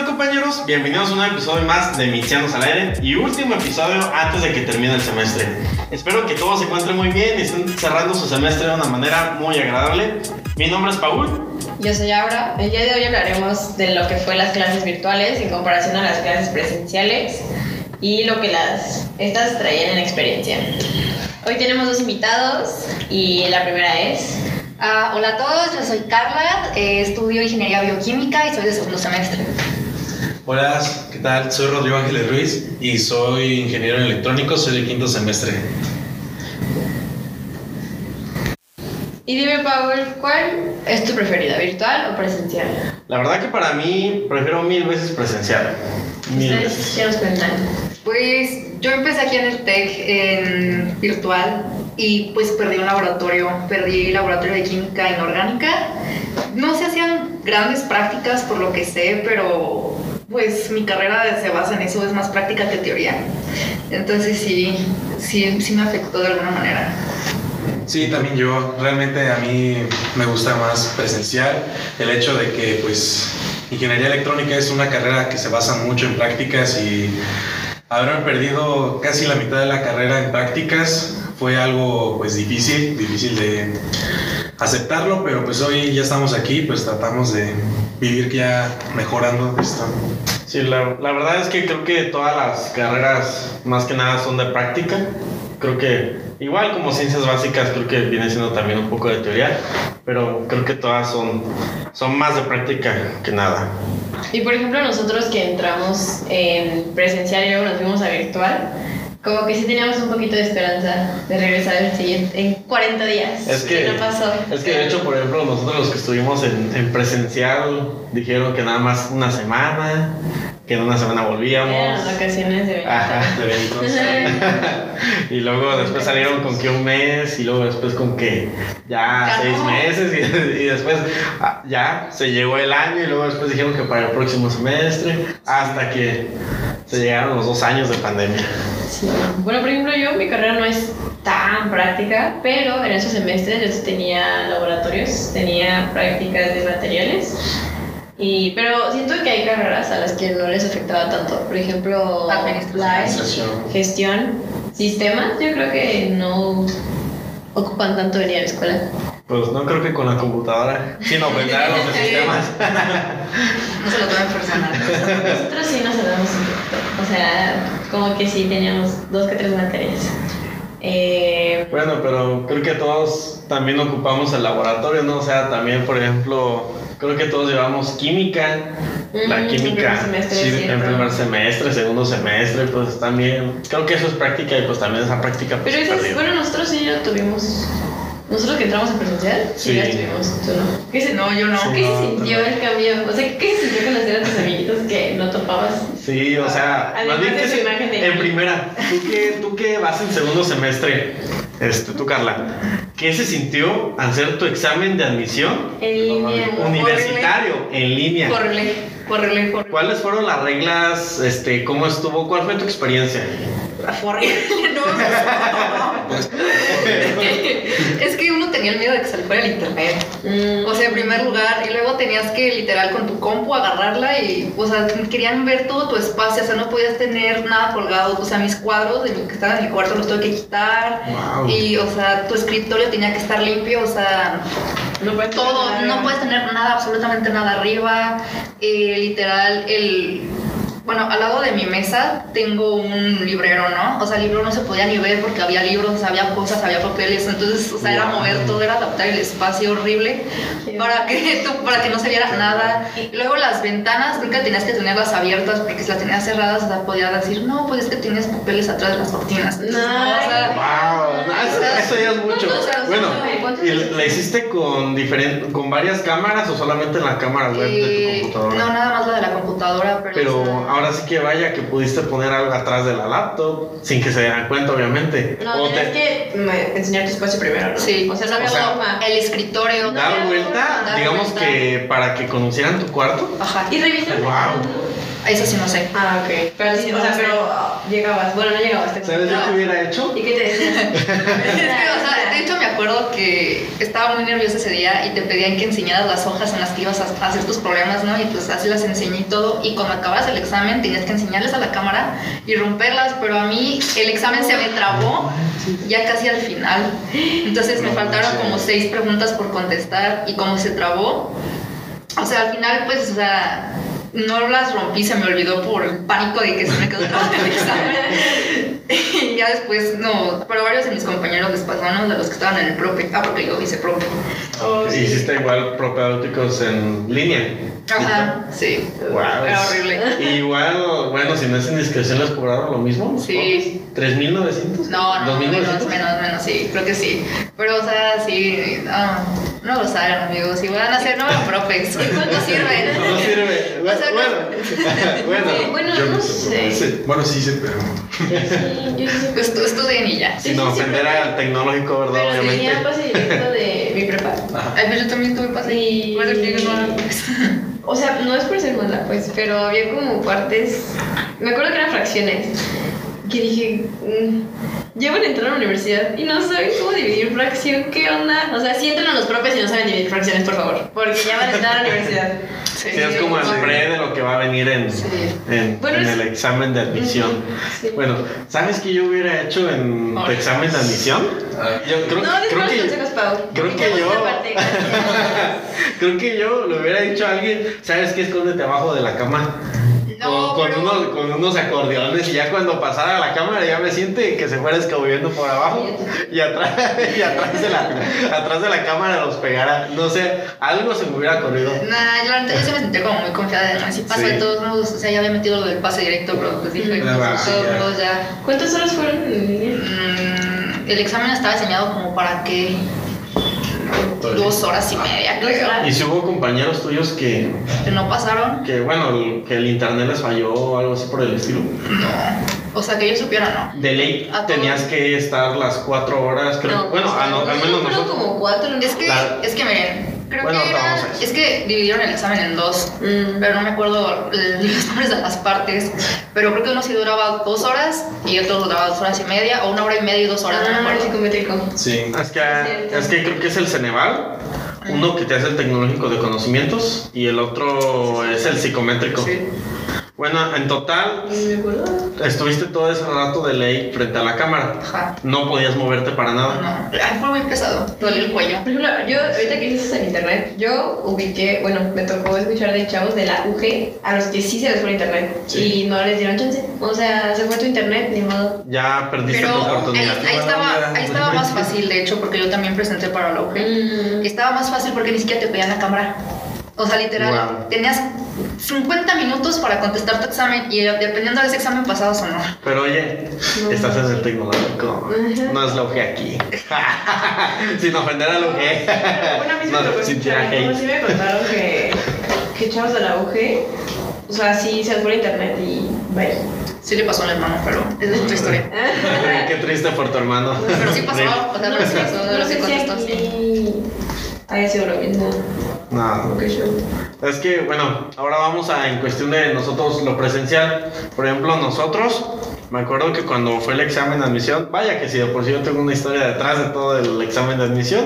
tal compañeros? Bienvenidos a un episodio más de Mixianos al aire y último episodio antes de que termine el semestre. Espero que todos se encuentren muy bien y estén cerrando su semestre de una manera muy agradable. Mi nombre es Paul. Yo soy Abra. El día de hoy hablaremos de lo que fue las clases virtuales en comparación a las clases presenciales y lo que las estas traían en experiencia. Hoy tenemos dos invitados y la primera es Ah, hola a todos, yo soy Carla, eh, estudio Ingeniería Bioquímica y soy de segundo semestre. Hola, ¿qué tal? Soy Rodrigo Ángeles Ruiz y soy ingeniero en electrónico, soy de quinto semestre. Y dime, Paul, ¿cuál es tu preferida, virtual o presencial? La verdad que para mí prefiero mil veces presencial. Mil ¿Ustedes veces. qué nos cuentan? Pues yo empecé aquí en el TEC en virtual y pues perdí un laboratorio, perdí el laboratorio de química inorgánica. No se hacían grandes prácticas por lo que sé, pero pues mi carrera se basa en eso, es más práctica que teoría. Entonces sí, sí, sí me afectó de alguna manera. Sí, también yo. Realmente a mí me gusta más presencial. El hecho de que, pues, ingeniería electrónica es una carrera que se basa mucho en prácticas y haberme perdido casi la mitad de la carrera en prácticas fue algo, pues, difícil, difícil de aceptarlo, pero pues hoy ya estamos aquí, pues tratamos de vivir ya mejorando esto. Sí, la, la verdad es que creo que todas las carreras más que nada son de práctica. Creo que igual como ciencias básicas creo que viene siendo también un poco de teoría, pero creo que todas son, son más de práctica que nada. Y por ejemplo, nosotros que entramos en presencial y luego nos fuimos a virtual, como que sí teníamos un poquito de esperanza de regresar al siguiente, en 40 días. Es que, no pasó. es que de hecho, por ejemplo, nosotros los que estuvimos en, en presencial dijeron que nada más una semana, que en una semana volvíamos. Eran vacaciones de verano. Ajá. De eventos. Y luego después salieron con que un mes y luego después con que ya seis meses y, y después ah, ya se llegó el año y luego después dijeron que para el próximo semestre hasta que se llegaron los dos años de pandemia. Sí. Bueno, por ejemplo, yo mi carrera no es tan práctica, pero en esos semestres yo sí tenía laboratorios, tenía prácticas de materiales. Y, pero siento que hay carreras a las que no les afectaba tanto. Por ejemplo, Administración. gestión, sistemas, yo creo que no ocupan tanto venir a la escuela. Pues no creo que con la computadora, sin ofender a los sistemas. No se lo tomen personal. Nosotros sí nos damos un poquito. O sea, como que sí teníamos dos que tres materias. Eh, Bueno, pero creo que todos también ocupamos el laboratorio, ¿no? O sea, también, por ejemplo, creo que todos llevamos química. La Mm, en química primer semestre, sí, cierto. en primer semestre, segundo semestre, pues también. Creo que eso es práctica y pues también esa práctica pues, Pero bueno, nosotros sí ya tuvimos. Nosotros que entramos en presencial, sí, ya estuvimos. ¿Tú no? ¿Qué se, No, yo no. Sí. ¿qué no, se sintió no. el cambio? O sea, ¿qué se sintió conocer a tus amiguitos que no topabas? Sí, o sea, Además más bien de que imagen de- en primera, tú que, tú que vas en segundo semestre, este, tú Carla, ¿qué se sintió hacer tu examen de admisión En línea. universitario en línea? Córrele, córrele. ¿Cuáles fueron las reglas? Este, ¿Cómo estuvo? ¿Cuál fue tu experiencia? Horrible, no, no. es que uno tenía el miedo de que se le fuera el internet. Mm, O sea, en primer lugar, y luego tenías que literal con tu compu agarrarla y, o sea, querían ver todo tu espacio, o sea, no podías tener nada colgado, o sea, mis cuadros de lo que estaban en mi cuarto los tuve que quitar Wow. y, o sea, tu escritorio tenía que estar limpio, o sea, no todo, tener no puedes tener nada, absolutamente nada arriba, eh, literal, el... Bueno, al lado de mi mesa tengo un librero, ¿no? O sea, el libro no se podía ni ver porque había libros, había cosas, había papeles, entonces, o sea, era mover todo, era adaptar el espacio horrible para que, para que no se viera nada. Y luego las ventanas, creo que tenías que tenerlas abiertas porque si las tenías cerradas, o sea, podía decir, no, pues es que tienes papeles atrás de las cortinas. No, o sea, Wow, no, eso, eso ya es mucho. O sea, Bueno, ¿cuántos- ¿y la hiciste con diferente, con varias cámaras o solamente en la cámara web de eh, tu computadora? no, nada más la de la computadora, pero... Pero o sea, ahora sí que vaya que pudiste poner algo atrás de la laptop sin que se dieran cuenta, obviamente. No, O tenías te- que me- enseñar tu espacio primero, ¿no? Sí. O sea, no había O sea, forma. el escritorio. dar vuelta, Dar digamos vuelta. que para que conocieran tu cuarto. Ajá. Y revisar. Wow. Eso sí no sé. Ah, ok. Pero sí, o sea, pero ah, llegabas. Bueno, no llegabas. ¿Sabes yo no. qué hubiera hecho? ¿Y qué te decían? Es que, o sea, de hecho me acuerdo que estaba muy nerviosa ese día y te pedían que enseñaras las hojas en las que ibas a hacer tus problemas, ¿no? Y pues así las enseñé y todo. Y cuando acabas el examen tenías que enseñarles a la cámara y romperlas, pero a mí el examen se me trabó ya casi al final. Entonces me faltaron como seis preguntas por contestar y como se trabó, o sea, al final pues, o sea, no las rompí, se me olvidó por el pánico de que se me quedó trabado el examen. y ya después, no, pero varios de mis compañeros les pasaron de los que estaban en el prope. Ah, porque yo hice prope. Oh, sí. Hiciste igual propedéuticos en línea. Ajá, sí. Wow. Era horrible. Y igual, bueno, si no es indiscreción, les cobraron lo mismo. Sí. ¿3.900? No, no, menos, ¿2.900? menos, menos, sí, creo que sí. Pero, o sea, sí, no, no lo saben, amigos. Si van a hacer, no hagan profes. ¿Cuánto sirven? No sirve. O sea, Bueno, bueno. Bueno, Yo no no sé. sé. Sí. Bueno, sí hice, pero. Sí, yo sí Estudien y ya. Sin ofender al tecnológico, ¿verdad? Pero Obviamente. tenía pase directo de mi prepa. Ajá. Ay, pues yo también tuve pase. Y- eso digo, no, pues. O sea, no es por ser mala, pues, pero había como partes. Me acuerdo que eran fracciones. Que dije, ya van a entrar a la universidad y no saben cómo dividir fracción, ¿qué onda? O sea, sí entran a los profes y no saben dividir fracciones, por favor, porque ya van a entrar a la universidad. Sí, es como el pre de lo que va a venir en, Sí. en, Bueno, en el examen de admisión. Sí. Bueno, ¿sabes qué yo hubiera hecho en tu examen de admisión? Yo creo, no, creo que, consejos, Pau. creo que yo- parte, creo que yo le hubiera dicho a alguien, ¿sabes qué? Escóndete abajo de la cama. No, con, pero- unos, con unos acordeones y ya cuando pasara la cámara ya me siente que se fuera escabullendo por abajo y atrás, y atrás, de la, atrás de la cámara los pegara. No sé, algo se me hubiera corrido. Nah, yo yo sí me sentí como muy confiada de no, si pasa Sí. de todos modos, o sea, ya había metido lo del pase directo, pero pues dije, Mm. pues, Ah, sí, ya. modos ya. ¿Cuántas horas fueron en línea? Mm, el examen estaba diseñado como para que dos horas y media, creo. Y si hubo compañeros tuyos que, Que no pasaron, que bueno, el- que el internet les falló o algo así por el estilo. no. O sea, que yo supiera, no. De ley A tenías que estar las cuatro horas, creo. No, bueno, o sea, a no- al no, menos nosotros. como cuatro, ¿no? Es que, La- es que miren, creo Bueno, que era, es que dividieron el examen en dos. Mm. Pero no me acuerdo los nombres de las partes. Pero creo que uno sí duraba dos horas y otro duraba dos horas y media, o una hora y media y dos horas, no me Ah, psicométrico. Sí. Es que, es que creo que es el Ceneval, uno que te hace el tecnológico de conocimientos y el otro es el psicométrico. Sí. Bueno, en total me estuviste todo ese rato de ley frente a la cámara. Ajá. No podías moverte para nada. No, ay, fue muy pesado. Dolió el cuello. Por ejemplo, yo, ahorita que dices en internet, yo ubiqué, bueno, me tocó escuchar de chavos de la UG a los que sí se les fue el internet Sí. y no les dieron chance. O sea, se fue tu internet, ni modo. Ya perdiste Pero tu ahí, oportunidad. ahí estaba, ahí estaba más fácil, de hecho, porque yo también presenté para la UG. Mm. Estaba más fácil porque ni siquiera te pedían la cámara. O sea, literal, Wow. tenías 50 minutos para contestar tu examen y dependiendo de ese examen pasado o no. Pero oye, No. estás en el tecnológico. No es la UG aquí. Sin ofender a la UG. Bueno, a mí sí me No, sin hate. sí me contaron que, que chavos de la UG, o sea, sí se fue el internet y bye. Sí le pasó a mi hermano, pero es de otra historia. Qué triste por tu hermano. Pero sí pasó, o sea, No pero sí sé, pasó de no lo sé que si contestó, sí. haya sido lo mismo. No. Yo. Es que, bueno, ahora vamos a, en cuestión de nosotros, lo presencial. Por ejemplo, nosotros, me acuerdo que cuando fue el examen de admisión, vaya que si de por sí yo tengo una historia detrás de todo el examen de admisión,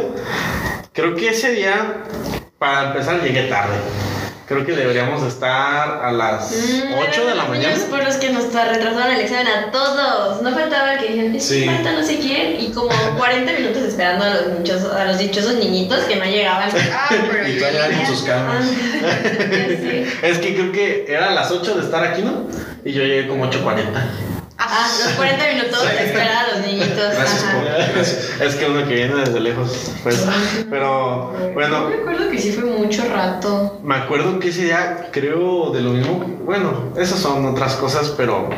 creo que ese día, para empezar, llegué tarde. Creo que deberíamos estar a las Mm, 8 de la los mañana. por los que nos retrasaron el examen a todos. No faltaba el que dijeran, es que Sí. falta no sé quién. Y como 40 minutos esperando a los, dichosos, a los dichosos niñitos que no llegaban. Ah, pero Y yo todavía con sus calmas. Ya sé. Es que creo que era a las 8 de estar aquí, ¿no? Y yo llegué como 8.40. Ah, los 40 minutos de esperar a los niñitos. Gracias Ajá. por. Gracias. Es que uno que viene desde lejos, pues. Pero, Yo bueno, me acuerdo que sí fue mucho rato. Me acuerdo que ese día creo de lo mismo. Bueno, esas son otras cosas, pero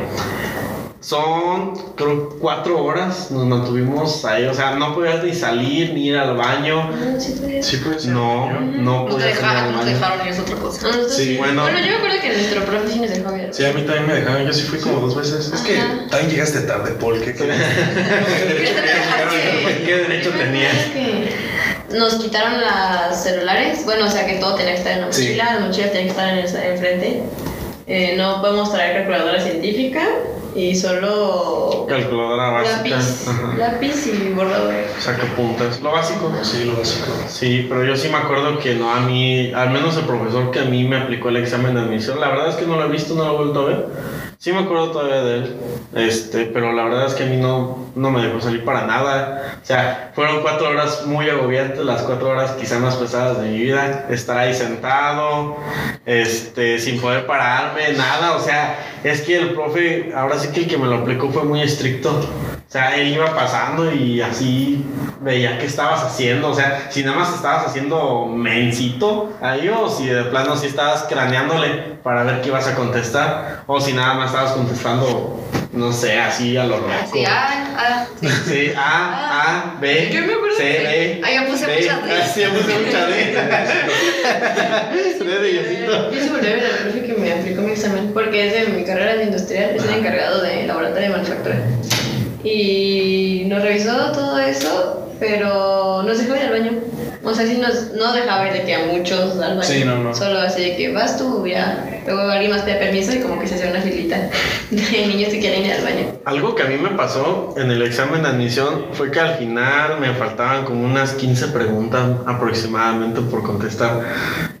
son creo cuatro horas nos mantuvimos ahí. O sea, no podías ni salir ni ir al baño. No, sí fue. Sí, ser. No, no No podías ir al dejaron, no te baño. dejaron es otra cosa. Nosotros Sí, sí. bueno. Bueno, yo me acuerdo que nuestro profe sí nos dejó ver. Sí, a mí también me dejaron. Yo sí fui como dos veces. Es que también llegaste tarde, Paul. ¿Qué crees? ¿Qué derecho tenías? Nos quitaron los celulares, bueno, o sea que todo tenía que estar en la Sí. mochila, las mochilas tenían que estar en el- enfrente. Eh, no podemos traer calculadora científica y solo Calculadora básica. lápiz, Ajá. lápiz y borrador. Sacapuntas. Lo básico. Sí, lo básico. Sí, pero yo sí me acuerdo que no a mí, al menos el profesor que a mí me aplicó el examen de admisión, la verdad es que no lo he visto, no lo he vuelto a ver. Sí me acuerdo todavía de él, este, pero la verdad es que a mí no, no me dejó salir para nada. O sea, fueron cuatro horas muy agobiantes, las cuatro horas quizá más pesadas de mi vida. Estar ahí sentado, este, sin poder pararme, nada. O sea, es que el profe, ahora sí que el que me lo aplicó fue muy estricto. O sea, él iba pasando y así veía qué estabas haciendo. O sea, si nada más estabas haciendo mencito ahí o si de plano sí estabas craneándole para ver qué ibas a contestar. O si nada más estabas contestando, no sé, así a lo loco. Así, ah, ah. Sí, A, A, B, Yo me acuerdo C, D. Ahí yo puse D. muchas D. Ah, Sí, yo puse muchas D. D de Diosito. Yo se volví a ver al profe que me aplicó mi examen porque es de mi carrera de industrial, es el encargado de laboratorio de manufactura. Y nos revisó todo eso, pero nos dejó ir al baño. O sea, sí nos, no dejaba ir de que a muchos al baño. Sí, no, no. Solo así de que vas tú, ya. Luego alguien más pide permiso y como que se hace una filita de niños que quieren ir al baño. Algo que a mí me pasó en el examen de admisión fue que al final me faltaban como unas 15 preguntas aproximadamente por contestar.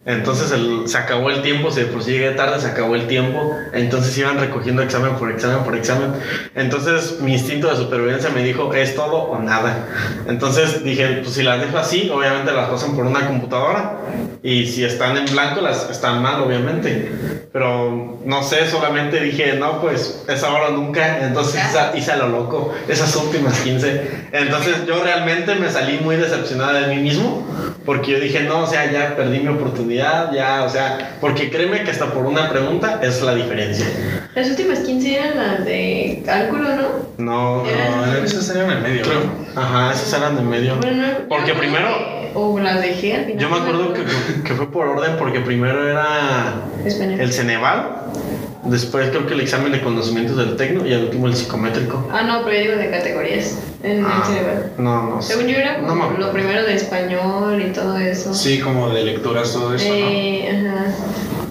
Entonces se acabó el tiempo, por sí llegué tarde, se acabó el tiempo. Entonces iban recogiendo examen por examen por examen. Entonces mi instinto de supervivencia me dijo, es todo o nada. Entonces dije, pues si las dejo así, obviamente las pasan por una computadora. Y si están en blanco, las están mal, obviamente. Pero no sé, solamente dije, no, pues es ahora o nunca. Entonces hice, hice a lo loco esas últimas 15. Entonces yo realmente me salí muy decepcionada de mí mismo. Porque yo dije, no, o sea, ya perdí mi oportunidad, ya, o sea, porque créeme que hasta por una pregunta es la diferencia. Las últimas 15 eran las de cálculo, ¿no? No, No, esas serían en medio. creo. Ajá, esas eran de medio. Bueno, no, Porque primero- O las dejé al final. Yo me no acuerdo que, que fue por orden, porque primero era Español. el Ceneval, después creo que el examen de conocimientos del tecno y al último el psicométrico. Ah, no, pero yo digo de categorías. En Ah, el cerebral. no, no sé. Según yo era No lo primero de español y todo eso. Sí, como de lecturas, todo eso, ¿no? Eh, ajá.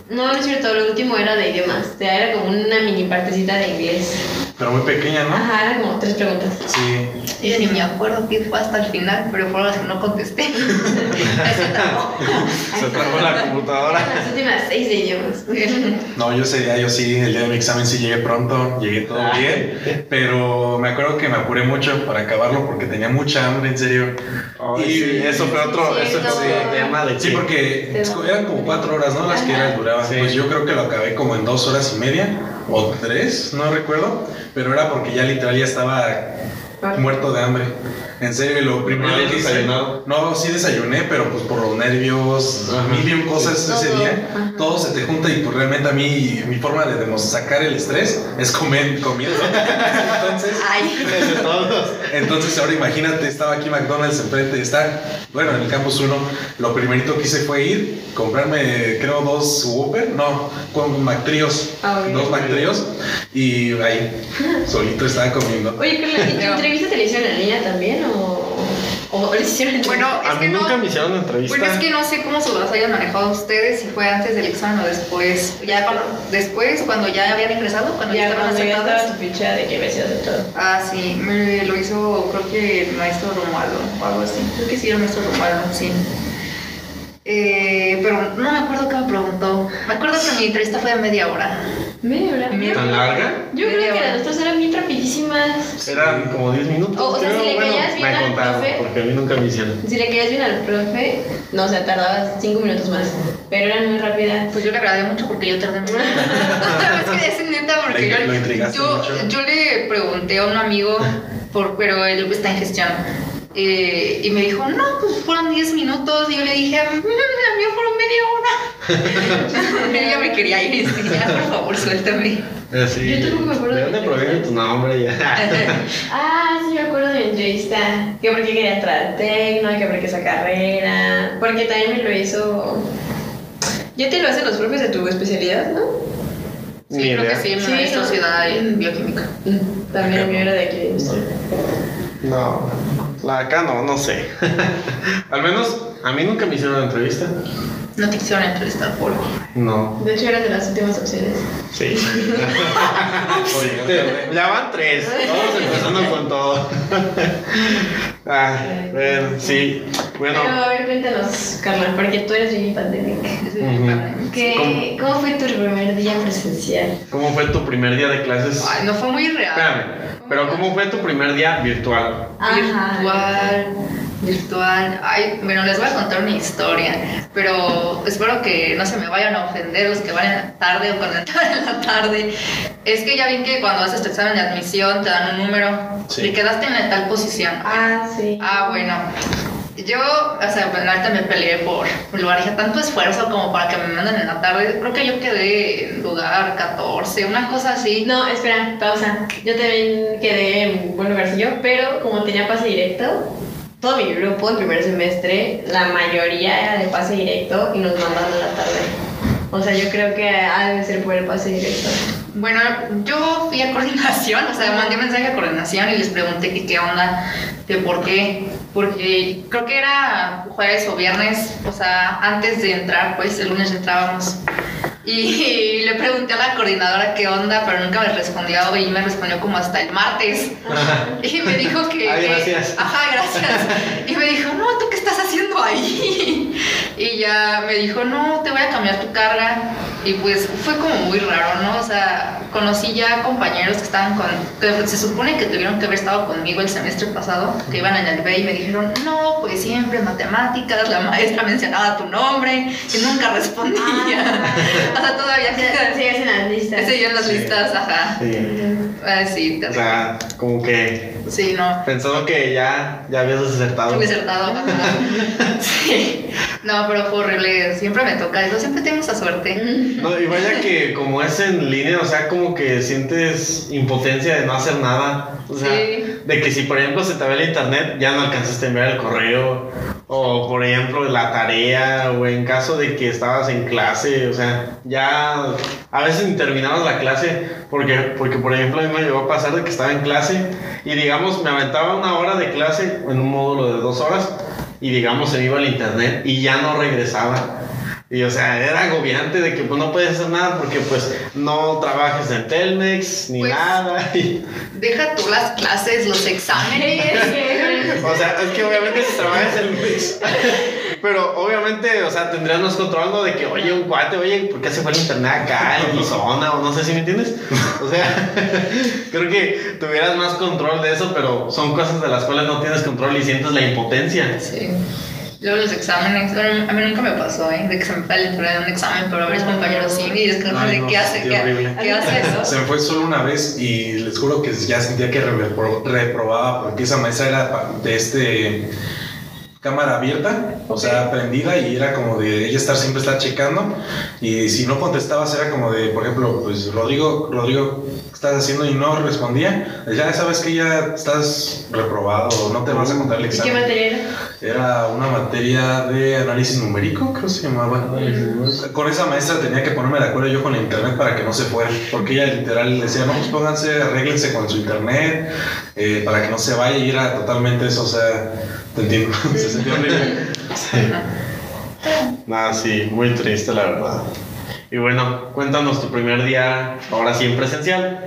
No, no es cierto, lo último era de idiomas. O sea, era como una mini partecita de inglés. Pero muy pequeña, ¿no? Ajá, eran como tres preguntas. Sí. Yo ni me acuerdo qué fue hasta el final, pero fueron las que no contesté. Eso tampoco. Se trabó la computadora. Las últimas seis de idiomas. No, yo ese día, yo sí, el día de mi examen sí llegué pronto, llegué todo Ah. bien, pero me acuerdo que me apuré mucho para acabarlo porque tenía mucha hambre, en serio. Ay, sí, eso fue otro, Sí, eso fue sí. otro tema de Sí, que- porque eran como cuatro horas, ¿no? Las que eran duraban. Sí. Pues yo creo que lo acabé como en dos horas y media o tres, no recuerdo, pero era porque ya literal ya estaba muerto de hambre. En serio, lo primero que hice. desayunado? No, sí desayuné, pero pues por los nervios, Ajá. mil y un cosas ese Todo, día, ajá. todo se te junta y pues realmente a mí, mi forma de sacar el estrés es comer comida. Entonces, Ay, entonces ahora imagínate, estaba aquí McDonald's enfrente, está, bueno, en el campus 1, lo primerito que hice fue ir, comprarme, creo, dos Whopper, no, con McTrios, Ah, dos McTrios, y ahí, solito estaba comiendo. Oye, ¿y tu entrevista te la hicieron en línea también o, o le hicieron en bueno, A es mí que nunca no. me hicieron una entrevista. Bueno, es que no sé cómo se los hayan manejado ustedes, si fue antes del examen o después. Ya cuando, después, cuando ya habían ingresado, cuando ya, Ya estaban cuando aceptadas. tu ficha de que había sido aceptado. Ah, sí, me lo hizo creo que el maestro Romualdo o algo así. Creo que sí, el maestro Romualdo, sí. Eh, pero no me acuerdo qué me preguntó. Me acuerdo que mi entrevista fue de media hora. Media hora. Media ¿Tan larga? Yo creo que las nuestras eran bien rapidísimas. Eran como 10 minutos. O- o sea, creo. si le Bueno, caías bien me al contaron, profe- porque a mí nunca me hicieron. Si le querías bien al profe, no, o sea, tardabas cinco minutos más. Pero eran muy rápidas. Pues yo le agradé mucho porque yo tardé mucho. es que es neta porque yo, yo, yo le pregunté a un amigo, por, pero él está en gestión. Eh, y me dijo, no, pues fueron 10 minutos. Y yo le dije, "Mm, a mí fueron media hora. Ella me quería ir y ya, por favor, suéltame. Eh, sí. Yo tampoco me acuerdo ¿De de dónde proviene tu nombre? Ya. Ah, sí, me acuerdo de mi entrevista. Que porque quería entrar al tecno, que porque esa carrera. Porque también me lo hizo. Ya te lo hacen los profes de tu especialidad, ¿no? Ni Sí, creo idea. que sí, en Sí, ¿no? sociedad en bioquímica. También el mío era de aquí. No, la acá no, no sé. Al menos a mí nunca me hicieron una entrevista. No te quisieron entrevistar por. No. De hecho, eras de las últimas opciones. Sí. Ya van tres. Vamos empezando con todo. ah, bueno, sí. Bueno. Pero a ver, cuéntanos, Carla, porque tú eres bien pandemic. Ujú. ¿Qué, ¿Cómo fue tu primer día presencial? ¿Cómo fue tu primer día de clases? Ay, no fue muy real. Espérame, pero ¿cómo fue tu primer día virtual? Virtual, virtual. Ay, bueno, les voy a contar una historia, pero espero que no se me vayan a ofender los que van en la tarde o cuando entran en la tarde. Es que ya ven que cuando haces tu examen de admisión te dan un número Sí. y quedaste en la tal posición. Ah, sí. Ah, bueno. Yo, o sea, ahorita me peleé por un lugar, dije tanto esfuerzo como para que me manden en la tarde. Creo que yo quedé en lugar 14, una cosa así. No, espera, pausa. Yo también quedé en buen lugarcillo, pero como tenía pase directo, todo mi grupo en primer semestre, la mayoría era de pase directo y nos mandaron a la tarde. O sea, yo creo que ha de ser por el pase directo. Bueno, yo fui a coordinación, o sea, mandé mensaje a coordinación y les pregunté que qué onda, que por qué, porque creo que era jueves o viernes, o sea, antes de entrar, pues el lunes entrábamos. Y le pregunté a la coordinadora qué onda, pero nunca me respondió y me respondió como hasta el martes. Y me dijo que... Ay, que- gracias. Ajá, gracias. Y me dijo, no, ¿tú qué estás haciendo ahí? Y ya me dijo, no, te voy a cambiar tu carga. Y pues fue como muy raro, ¿no? O sea, conocí ya compañeros que estaban con... que se supone que tuvieron que haber estado conmigo el semestre pasado, que iban en el B y me dijeron, no, pues siempre matemáticas, la maestra mencionaba tu nombre y nunca respondía. O sea, todavía Sí, es en las listas. Seguían las Sí. listas, ajá. Sí. Ah, sí, O sea, como que sí, no. pensando que ya, ya habías desertado. Muy acertado. ajá. Sí. No, pero fue horrible. Siempre me toca eso. Siempre tengo esa suerte. No, y vaya que como es en línea, o sea, como que sientes impotencia de no hacer nada. O sea, Sí. de que si por ejemplo se te ve el internet, ya no alcanzaste a enviar el correo. O por ejemplo la tarea, o en caso de que estabas en clase, o sea, ya a veces ni terminabas la clase, porque, porque por ejemplo a mí me llegó a pasar de que estaba en clase y digamos me aventaba una hora de clase en un módulo de dos horas y digamos se me iba al internet y ya no regresaba. Y o sea, era agobiante de que pues no puedes hacer nada porque pues no trabajes en Telmex ni Pues- nada. y- Deja tú las clases, los exámenes. o sea, es que obviamente si trabajas en Telmex. Pero obviamente, o sea, tendrías más control ¿no? de que, oye, un cuate, oye, ¿por qué se fue el internet acá en mi zona? O no sé si me entiendes. O sea, creo que tuvieras más control de eso, pero son cosas de las cuales no tienes control y sientes la impotencia. Sí. Luego los exámenes, bueno, a mí nunca me pasó, ¿eh? De que se me fue el internet de un examen, pero a varios compañeros sí, y es como Ay, de no, qué hace, qué qué, horrible. qué hace eso. Se me fue solo una vez y les juro que ya sentía que repro- reprobaba porque esa maestra era de este cámara abierta, o sea, prendida y era como de ella estar siempre estar checando y si no contestabas era como de, por ejemplo, pues Rodrigo, Rodrigo, ¿qué estás haciendo? y no respondía, ya sabes que ya estás reprobado no te vas a contar el ¿Y qué examen. materia era? Era una materia de análisis numérico, creo que se llamaba. Con esa maestra tenía que ponerme de acuerdo yo con el internet para que no se fuera, porque ella literal decía, no, pues pónganse, arréglense con su internet eh, para que no se vaya y era totalmente eso, o sea, te entiendo, se sentía horrible. Sí. Nada, sí, muy triste, la verdad. Y bueno, cuéntanos tu primer día, ahora sí en presencial.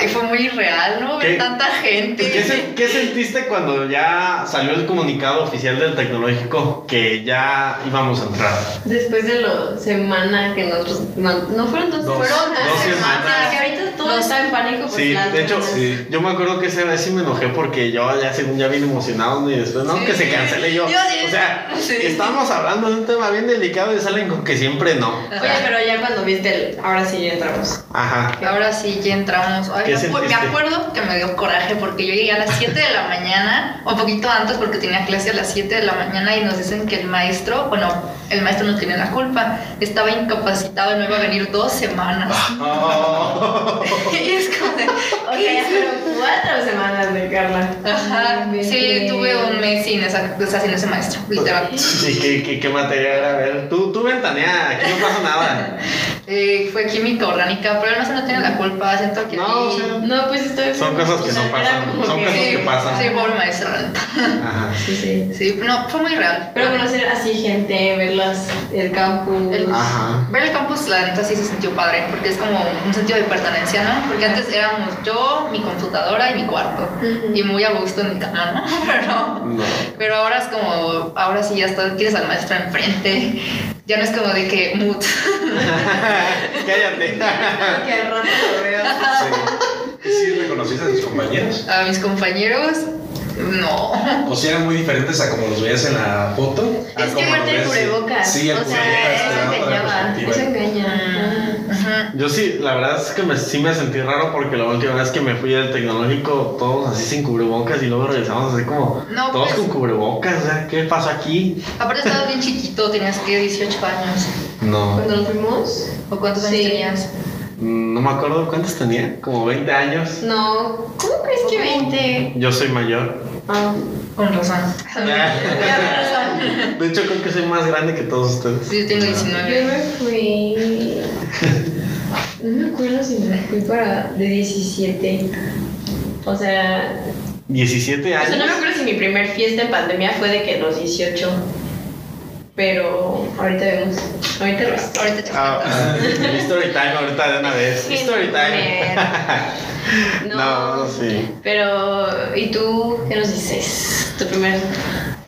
Ay, fue muy real, ¿no? Ver ¿Qué? tanta gente. ¿Qué, se- qué sentiste cuando ya salió el comunicado oficial del tecnológico que ya íbamos a entrar? Después de la semana que nosotros. No fueron dos, Dos- fueron dos semanas. Que ahorita todo Dos- está en pánico. por Sí, de hecho. Sí. yo me acuerdo que esa vez sí me enojé porque yo ya según ya vine emocionado ¿no? y después, no, Sí. que se cancele yo. Yo sí. O sea, Sí. estamos hablando de un tema bien delicado y salen con que siempre no. Oye, pero ya cuando viste el. Ahora sí ya entramos. Ajá. Ahora sí, ya entramos. Ay, ¿Qué me, acu- me sentiste? acuerdo que me dio coraje porque yo llegué a las 7 de la mañana, o un poquito antes porque tenía clase a las 7 de la mañana y nos dicen que el maestro, bueno, el maestro no tiene la culpa, estaba incapacitado y no iba a venir dos semanas. Oh. y es como de, O sea, ya fueron cuatro semanas de Carla. Ajá, sí, tuve un mes sin, esa, o sea, sin ese maestro, literal. ¿Y qué, qué, qué materia era? A ver, tú, tú ventanea, aquí no pasa nada. Eh, fue química orgánica, pero no se no tiene la culpa, siento que No, o sea, No, pues estoy Son cosas que no pasan, son que- cosas sí, que pasan. Sí, pobre maestra. Ajá. Sí, sí. Sí, no, fue muy real. Pero conocer así gente, verlas, el campus. El- Ajá. Ver el campus, la neta, sí se sintió padre, porque es como un sentido de pertenencia, ¿no? Porque antes éramos yo, mi computadora y mi cuarto, y muy a gusto en mi cama, ¿no? Pero, No. pero ahora es como, ahora sí ya está, tienes al maestro enfrente, ya no es como de que mood. Cállate. que al rato lo veo. Sí. ¿Y sí reconociste a tus compañeros? A mis compañeros, no. ¿O si eran muy diferentes a como los veías en la foto? Es que aparte el cubrebocas. Sí, el o cubrebocas sea, te eso engañaba. Eso engaña. Yo sí, la verdad es que me, sí me sentí raro porque la última vez que me fui del tecnológico, todos así sin cubrebocas y luego regresamos así como No, todos pues- con cubrebocas. O sea, ¿qué pasó aquí? Aparte estabas bien chiquito, tenías que 18 años. No, Cuando nos fuimos. ¿O cuántos años tenías? no me acuerdo cuántos tenía, como 20 años. No, ¿cómo crees que 20? Yo soy mayor. Ah, Con razón. De hecho, creo que soy más grande que todos ustedes. Yo tengo yo 19. me fui. No me acuerdo si me fui para de 17. O sea, 17 o sea, años. no me acuerdo si mi primer fiesta en pandemia fue de que los 18. Pero ahorita vemos. Ahorita Ahorita te Ah, ah, story time ahorita de una vez. Story time. No. No, sí. Pero, ¿y tú qué nos dices? Tu primer,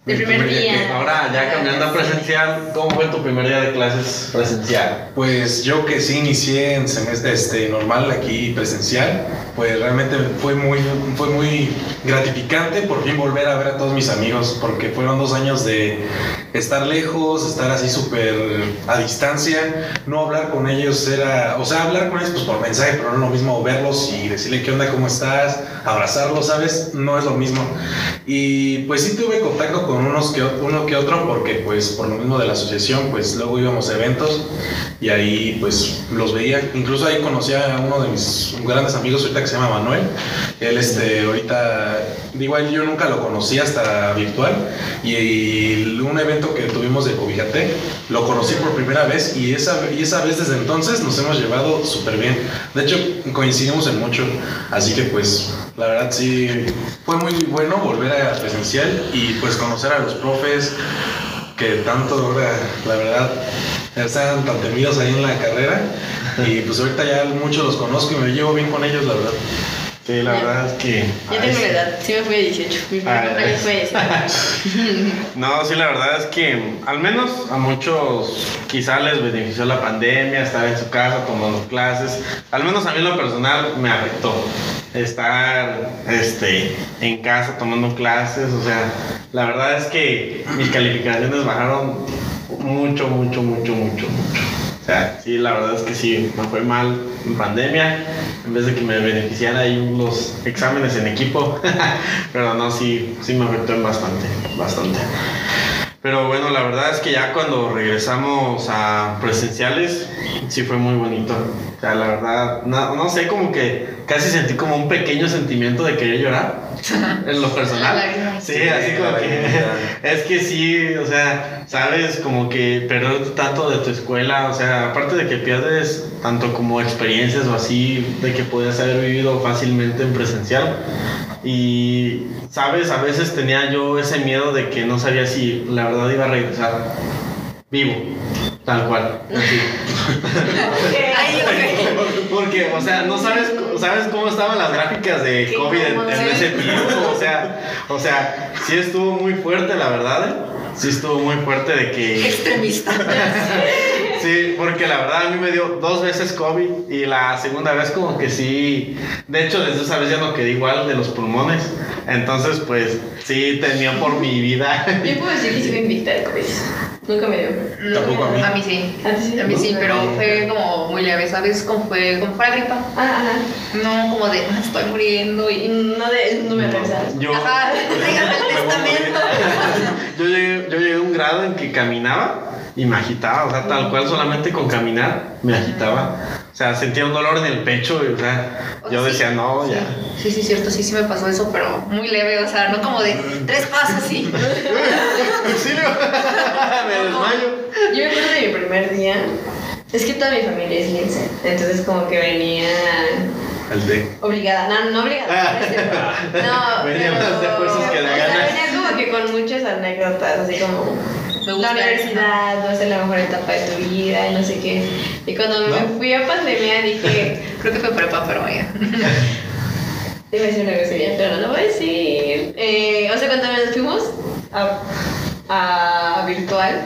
Tu primer primer día. Ahora, ya cambiando a presencial, ¿cómo fue tu primer día de clases presencial? Pues yo que sí inicié en semestre este, normal aquí presencial, pues realmente fue muy, fue muy gratificante por fin volver a ver a todos mis amigos, porque fueron dos años de estar lejos, estar así súper a distancia, no hablar con ellos era, o sea, hablar con ellos pues por mensaje, pero no es lo mismo verlos y decirle qué onda, cómo estás, abrazarlos, ¿sabes? No es lo mismo. Y pues sí tuve contacto con unos que, uno que otro, porque pues por lo mismo de la asociación, pues luego íbamos a eventos y ahí pues los veía. Incluso ahí conocí a uno de mis grandes amigos ahorita que se llama Manuel. Él este ahorita, él yo nunca lo conocí hasta virtual y, y un evento que tuvimos de Cobijate, lo conocí por primera vez y esa, y esa vez desde entonces nos hemos llevado súper bien. De hecho, coincidimos en mucho, así que pues la verdad sí fue muy bueno volver a presencial y pues conocer a los profes que tanto ahora, la verdad, están tan temidos ahí en la carrera y pues ahorita ya muchos los conozco y me llevo bien con ellos, la verdad. Sí, la Ya. verdad es que. Ya tengo la edad, sí me fui de 18. Mi primer fue de 18. No, sí, la verdad es que al menos a muchos quizá les benefició la pandemia, estar en su casa tomando clases. Al menos a mí en lo personal me afectó estar este, en casa tomando clases. O sea, la verdad es que mis calificaciones bajaron mucho, mucho, mucho, mucho, mucho. Sí, la verdad es que sí, me fue mal en pandemia, en vez de que me beneficiara ahí los exámenes en equipo. Pero no, sí, sí me afectó bastante, bastante. Pero bueno, la verdad es que ya cuando regresamos a presenciales, sí fue muy bonito. O sea, la verdad, no, no sé, como que casi sentí como un pequeño sentimiento de querer llorar en lo personal. Sí, así como que es que sí, o sea, sabes, como que perder tanto de tu escuela, o sea, aparte de que pierdes tanto como experiencias o así, de que podías haber vivido fácilmente en presencial. Y, sabes, a veces tenía yo ese miedo de que no sabía si la verdad iba a regresar vivo, tal cual. Así. Porque, o sea, no sabes, sabes cómo estaban las gráficas de COVID en, ese tiempo. O sea, o sea, sí estuvo muy fuerte, la verdad. Sí estuvo muy fuerte de que. Extremista. Sí, porque la verdad a mí me dio dos veces COVID y la segunda vez como que sí. De hecho, desde esa vez ya no quedé igual de los pulmones. Entonces, pues sí, tenía por mi vida. Yo puedo decir que sí me invicta de COVID. Nunca me dio. No, Tampoco a mí. A mí sí. ¿A sí? A mí sí, pero fue como muy leve, ¿sabes? Como fue, como fue la gripa. Ah, ajá. No, como de, "Me estoy muriendo y... No de no me regresas. Yo, Ajá, el testamento. yo, llegué, yo llegué a un grado en que caminaba y me agitaba, o sea, tal cual solamente con caminar me agitaba. O sea, sentía un dolor en el pecho y, o sea, O yo decía, no, ya. Sí, sí, cierto, sí, sí me pasó eso, pero muy leve, o sea, no como de tres pasos, sí. ¡Auxilio! me desmayo. Yo me acuerdo de mi primer día. Es que toda mi familia es lince, entonces como que venía obligada, no, no obligada. no, Venía pero- más de fuerzas que de ganas. venía como que con muchas anécdotas, así como Me gusta la universidad va a ser la mejor etapa de tu vida y no sé qué. Y cuando me fui a pandemia dije, Creo que fue prepa, pero vaya. te voy a decir una grosería, pero no lo voy a decir. Eh, o sea, cuando nos fuimos a, a virtual,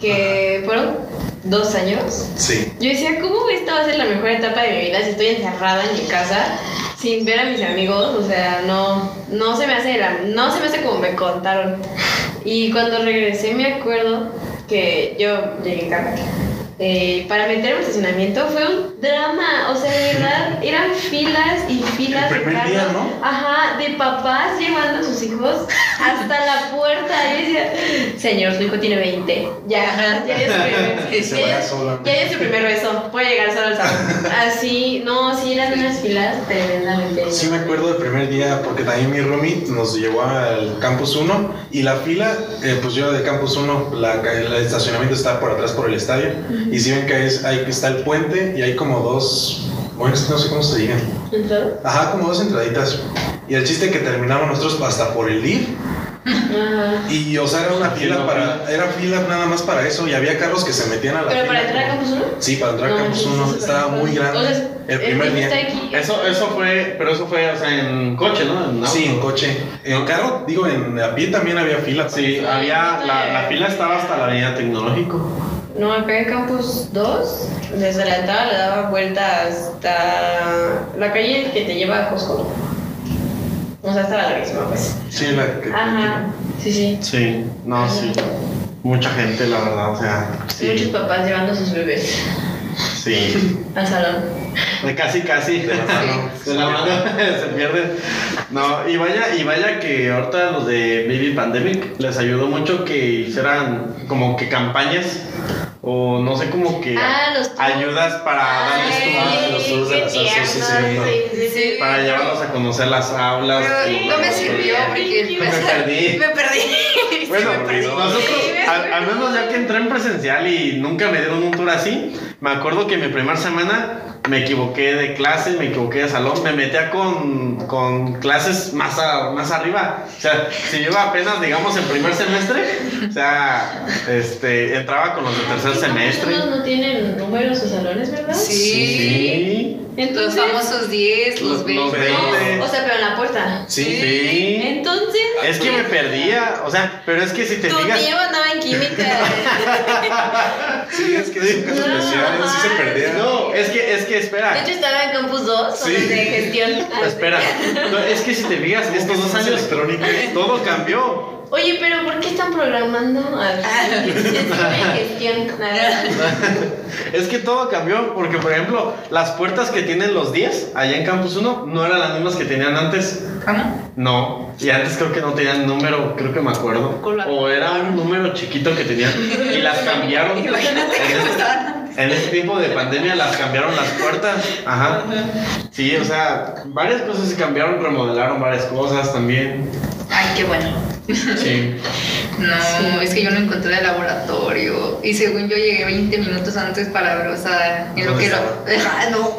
que fueron dos años, Sí. yo decía, ¿cómo esta va a ser la mejor etapa de mi vida si estoy encerrada en mi casa sin ver a mis amigos? O sea, no, no se me hace la- no se me hace como me contaron. Y cuando regresé me acuerdo que yo llegué en carro. Eh, para meterme al estacionamiento fue un drama, o sea, de verdad, eran filas y filas El de carros, ¿no? ajá, de papás llevando a sus hijos hasta la puerta. Y decía, señor, su hijo tiene 20, ya, ya es su primer, Se ya es- sola. ya es su primer beso, puede llegar solo al salón. Así, no, sí eran unas filas tremendamente. Sí me acuerdo del primer día porque también mi roomie nos llevó al campus 1 y la fila, eh, pues yo de campus 1, la, el estacionamiento está por atrás por el estadio y si ven que es, ahí está el puente y hay como dos, bueno, es que no sé cómo se digan. ¿Entró? Ajá, como dos entraditas. Y el chiste que terminamos nosotros hasta por el DIF Ajá. y o sea era una fila no, para, era fila nada más para eso y había carros que se metían a la ¿Pero fila. para entrar a Campus 1? Sí, para entrar a No, campus sí, 1 sí, sí, estaba muy grande. Entonces, el primer DIF día. Eso, eso fue, pero eso fue, o sea, en coche, ¿no? En Sí, en coche. En carro, digo, en a pie también había fila. Sí, había, la, la fila estaba hasta la avenida tecnológico. No, acá en Campus 2, desde la entrada le daba vuelta hasta la calle que te lleva a Costco. O sea, estaba larguísima, pues. Sí, la que. Ajá, sí, sí. Sí, no, sí. Mucha gente, la verdad, o sea, Muchos sí. papás llevando a sus bebés Sí. al salón. De casi, casi. De la mano. De la mano se pierden. No, y vaya, y vaya que ahorita los de Baby Pandemic les ayudó mucho que hicieran como que campañas o no sé, como que Ah, los ayudas para darles Ay, tours, los tours de las aulas, sí, tierno, sí, sí, sí, para llevarlos a conocer las aulas. Pero y- no me sirvió porque Me perdí. me perdí. Bueno, me perdí. nosotros, Sí, me al, menos ya que entré en presencial y nunca me dieron un tour así, me acuerdo que mi primera semana me equivoqué de clase, me equivoqué de salón, me metía con, con clases más, a- más arriba. O sea, si yo iba apenas, digamos, en primer semestre, o sea, este, entraba con los de tercer Aquí semestre. 1 no tienen números sus salones, ¿verdad? Sí. Sí. Los Entonces, famosos 10, Los- los los 20. 20. no, o sea, pero en la puerta. Sí. Sí. Entonces, Es que me perdía, o sea, pero es que si te tu fijas. tío andaba en química. Sí, es que es un caso No, especial, sí se perdía. No, es que, es que De espera. hecho, estaba en Campus 2, Sí. donde de gestión. Espera, no, es que si te fijas, ¿Cómo estos dos años electrónica? todo cambió. Oye, pero ¿por qué están programando? Ah, de. Es que todo cambió, porque por ejemplo, las puertas que tienen los 10 allá en Campus 1 no eran las mismas que tenían antes. ¿Cómo? No, y antes creo que no tenían número, creo que me acuerdo. O era un número chiquito que tenían y las cambiaron. En Imagínate este-. En este tiempo de pandemia las cambiaron las puertas. Ajá. Sí, o sea, varias cosas se cambiaron, remodelaron varias cosas también. Ay, qué bueno. Sí. No, Sí. es que yo no encontré el laboratorio. Y según yo llegué 20 minutos antes para ver, o sea, en lo ¿Dónde que lo. Ah, no.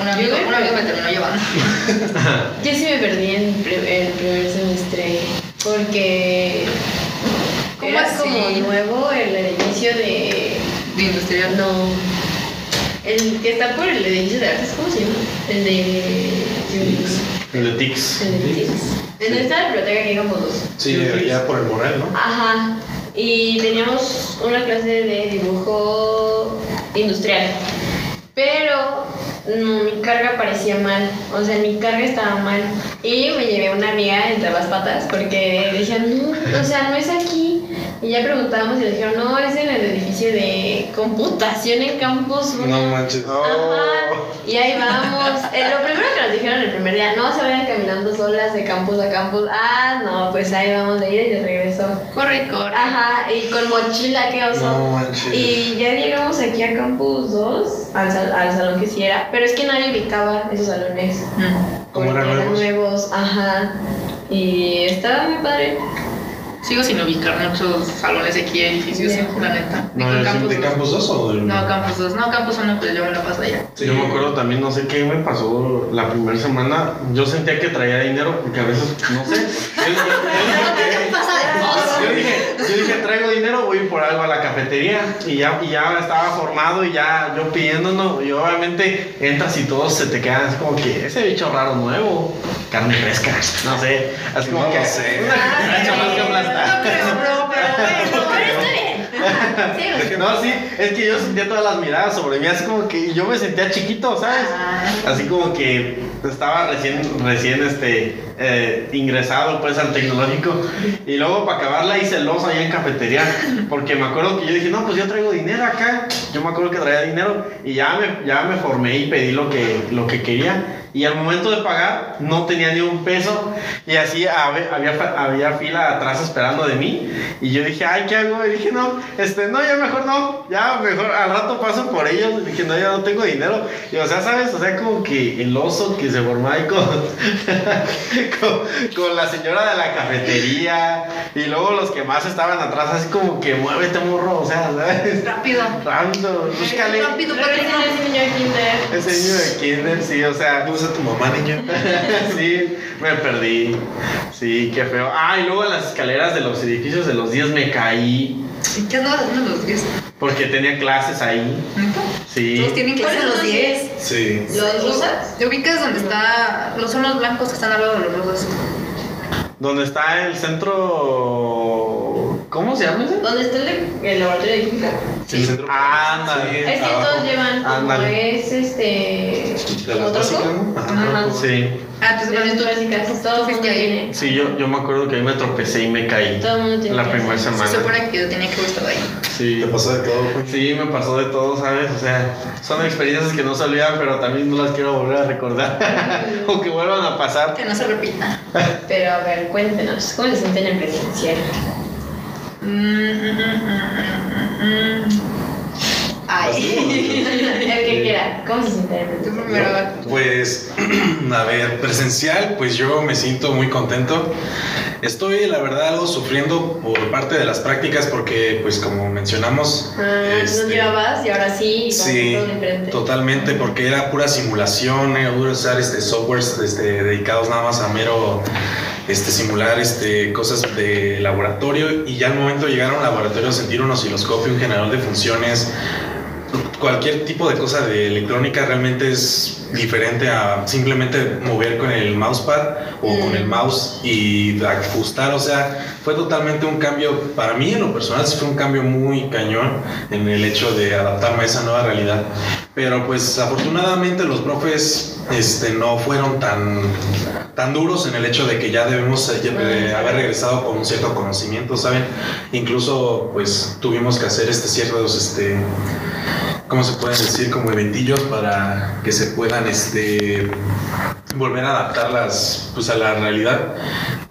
un, amigo, un amigo me terminó llevando. Yo sí me perdí en el primer semestre porque ¿Cómo era así? como nuevo el edificio de De industrial. no el que está por el edificio de artes ¿cómo se llama? el de El de Tix. el de TICS. en la biblioteca que íbamos dos Sí, ya por el moral, ¿no? Ajá. Y teníamos una clase de dibujo industrial. Pero no, mi carga parecía mal. O sea, mi carga estaba mal. Y me llevé a una amiga entre las patas porque decían, no, o sea, no es aquí. Y ya preguntábamos y le dijeron, no, es en el edificio de computación en Campus uno". No manches. Ajá. Y ahí vamos. Eh, lo primero que nos dijeron el primer día, no se vayan caminando solas de campus a campus. Ah, no, pues ahí vamos de ida y de regreso. Corre, corre. Ajá, y con mochila, qué oso. No manches. Y ya llegamos aquí a Campus 2, al, sal- al salón que sí era, pero es que nadie ubicaba esos salones. Mm. Como eran nuevos. nuevos, ajá. Y estaba muy padre. Sigo sin ubicar muchos salones de aquí, edificios, Ya. la neta. No, es Campus ¿De. Campus 2 o del.? No, Campus 2. No, Campus 1, pues yo me la paso allá. Sí. Yo me acuerdo también, no sé qué me pasó la primera semana. Yo sentía que traía dinero porque a veces, no sé. Yo, dije, de yo dije, traigo dinero, voy por algo a la cafetería. Y ya, y ya estaba formado y ya yo pidiéndonos. Y obviamente entras y todos se te quedan así como que ese bicho raro nuevo, carne fresca, no sé. Así como No que. sé. Una cucaracha más que aplastar. No creo, bro, pero bueno. Pero está bien. Sí, No, sí, es que yo sentía todas las miradas sobre mí, así como que yo me sentía chiquito, ¿sabes? Ah. Así como que estaba recién, recién este, eh, ingresado pues al tecnológico. Y luego para acabarla hice el oso allá en cafetería porque me acuerdo que yo dije, no, pues yo traigo dinero acá, yo me acuerdo que traía dinero y ya me, ya me formé y pedí lo que, lo que quería. Y al momento de pagar no tenía ni un peso. Y así había, había fila atrás esperando de mí. Y yo dije, ay, ¿qué hago? Y dije, no, este, no, ya mejor no, ya mejor al rato paso por ellos. Y dije, no, ya no tengo dinero. Y o sea, ¿sabes? O sea, como que el oso que se formó ahí con, con, con la señora de la cafetería y luego los que más estaban atrás, así como que muévete, morro, o sea, ¿sabes? Rápido. Rápido, búscale. Rápido, es el niño de kinder. Ese niño de kinder, sí, o sea, ¿Cómo tu mamá, niña? sí, me perdí. Sí, qué feo. Ah, y luego en las escaleras de los edificios de los días me caí ¿Y ¿Qué andabas haciendo los 10? porque tenía clases ahí. ¿Neta? Sí. Todos tienen clases a ¿Cuáles los son 10. Sí. ¿Los rosas? ¿Te ubicas donde está los son los blancos que están al lado de los rosas? Donde está el centro. ¿Cómo se llama ese? ¿Dónde está el, de- el laboratorio de química? El centro. Ándale. Es que abajo. todos llevan como Ándale. es este. Básicas, tronco. ¿no? Ajá. Ajá. Sí. Ah, entonces Las también tú básicas, todo el mundo tiene. Sí, yo, yo me acuerdo que ahí me tropecé y me caí. Todo el mundo tiene La que primera hacer. Se semana. supone que yo tenía que haber estado ahí. Sí. Te pasó de todo, pues. Sí, me pasó de todo, ¿sabes? O sea, son experiencias que no se olvidan, pero también no las quiero volver a recordar. o que vuelvan a pasar. Que no se repita. Pero a ver, cuéntenos, ¿cómo se sienten en presencial? Mm, mm, mm, mm, mm, mm. Ay. el que quiera, ¿cómo se Tú primero. Pues, a ver, presencial, pues yo me siento muy contento. Estoy, la verdad, algo sufriendo por parte de las prácticas porque, pues como mencionamos, Ah, Este, no llevabas y ahora sí, y Sí, todo diferente. totalmente, porque era pura simulación, era puro usar este, softwares este, dedicados nada más a mero este, simular este, cosas de laboratorio y ya al momento de llegar a un laboratorio, sentir un osciloscopio, un generador de funciones, cualquier tipo de cosa de electrónica realmente es diferente a simplemente mover con el mousepad o con el mouse y ajustar, o sea, fue totalmente un cambio, para mí en lo personal sí fue un cambio muy cañón en el hecho de adaptarme a esa nueva realidad, pero pues afortunadamente los profes este, no fueron tan, tan duros en el hecho de que ya debemos eh, eh, haber regresado con un cierto conocimiento, ¿saben? Incluso pues tuvimos que hacer este ciertos, este, ¿cómo se pueden decir? Como eventillos para que se puedan este, volver a adaptarlas pues, a la realidad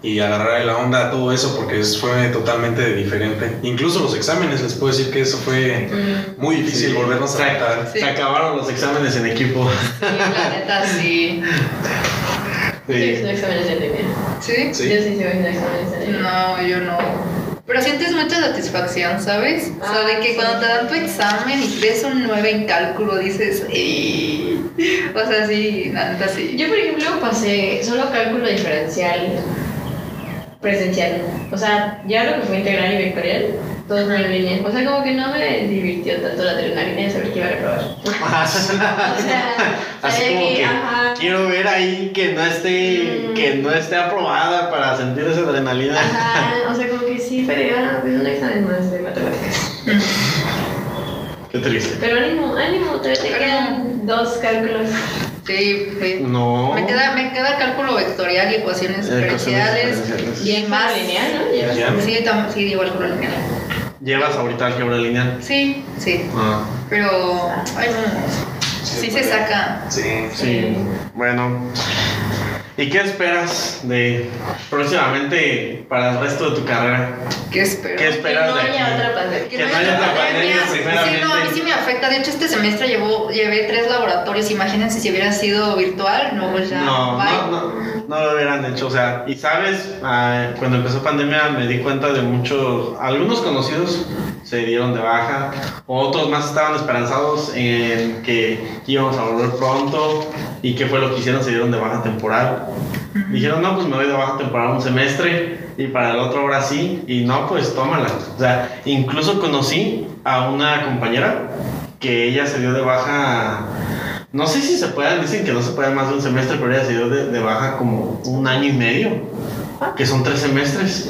y agarrar la onda a todo eso porque fue totalmente diferente. Incluso los exámenes, les puedo decir que eso fue Mm, muy difícil Sí. volvernos a adaptar. Se acabaron los exámenes en equipo. Sí, la neta, sí. Yo Sí. haciendo exámenes en línea. ¿Sí? Sí. Yo sí estoy haciendo exámenes en línea. No, yo no. Pero sientes mucha satisfacción, ¿sabes? o sea, de Ah, que sí. cuando te dan tu examen y ves un 9 en cálculo, dices, "Ey". O sea, sí, neta sí. Yo, por ejemplo, pasé solo cálculo diferencial presencial. O sea, ya lo que fue integral y vectorial, todo fue en línea. O sea, como que no me divirtió tanto la adrenalina de saber que iba a reprobar. O sea, Así como que, que ajá. quiero ver ahí que no esté, Mm. que no esté aprobada para sentir esa adrenalina. Ajá, o sea, como que ah, pues un examen más de matemáticas. Qué triste. Pero ánimo, ánimo, todavía te quedan dos cálculos. Sí, sí. No. Me queda, me queda cálculo vectorial y ecuaciones Eh, diferenciales. Y más. lineal, ¿no? Llevas- Ya. Sí, tam- sí, lineal. ¿Llevas ahorita álgebra lineal? Sí, sí. Ah, Pero, ay, no. Sí se saca. Sí. sí. Bueno. ¿Y qué esperas de próximamente para el resto de tu carrera? ¿Qué espero? ¿Qué Que esperas no de haya otra pandemia. Que no haya otra pandemia, Sí, primeramente. no, a mí sí me afecta. De hecho, este semestre llevo, llevé tres laboratorios. Imagínense si hubiera sido virtual, no, pues ya. No, bye. no, no, no lo hubieran hecho. O sea, y sabes, Ah, cuando empezó pandemia me di cuenta de muchos, algunos conocidos se dieron de baja, otros más estaban esperanzados en que íbamos a volver pronto y qué fue lo que hicieron, se dieron de baja temporal. Dijeron, no, pues me voy de baja temporal un semestre y para el otro ahora sí, y no, pues tómala. O sea, incluso conocí a una compañera que ella se dio de baja, no sé si se puede, dicen que no se puede más de un semestre, pero ella se dio de, de baja como un año y medio, que son tres semestres.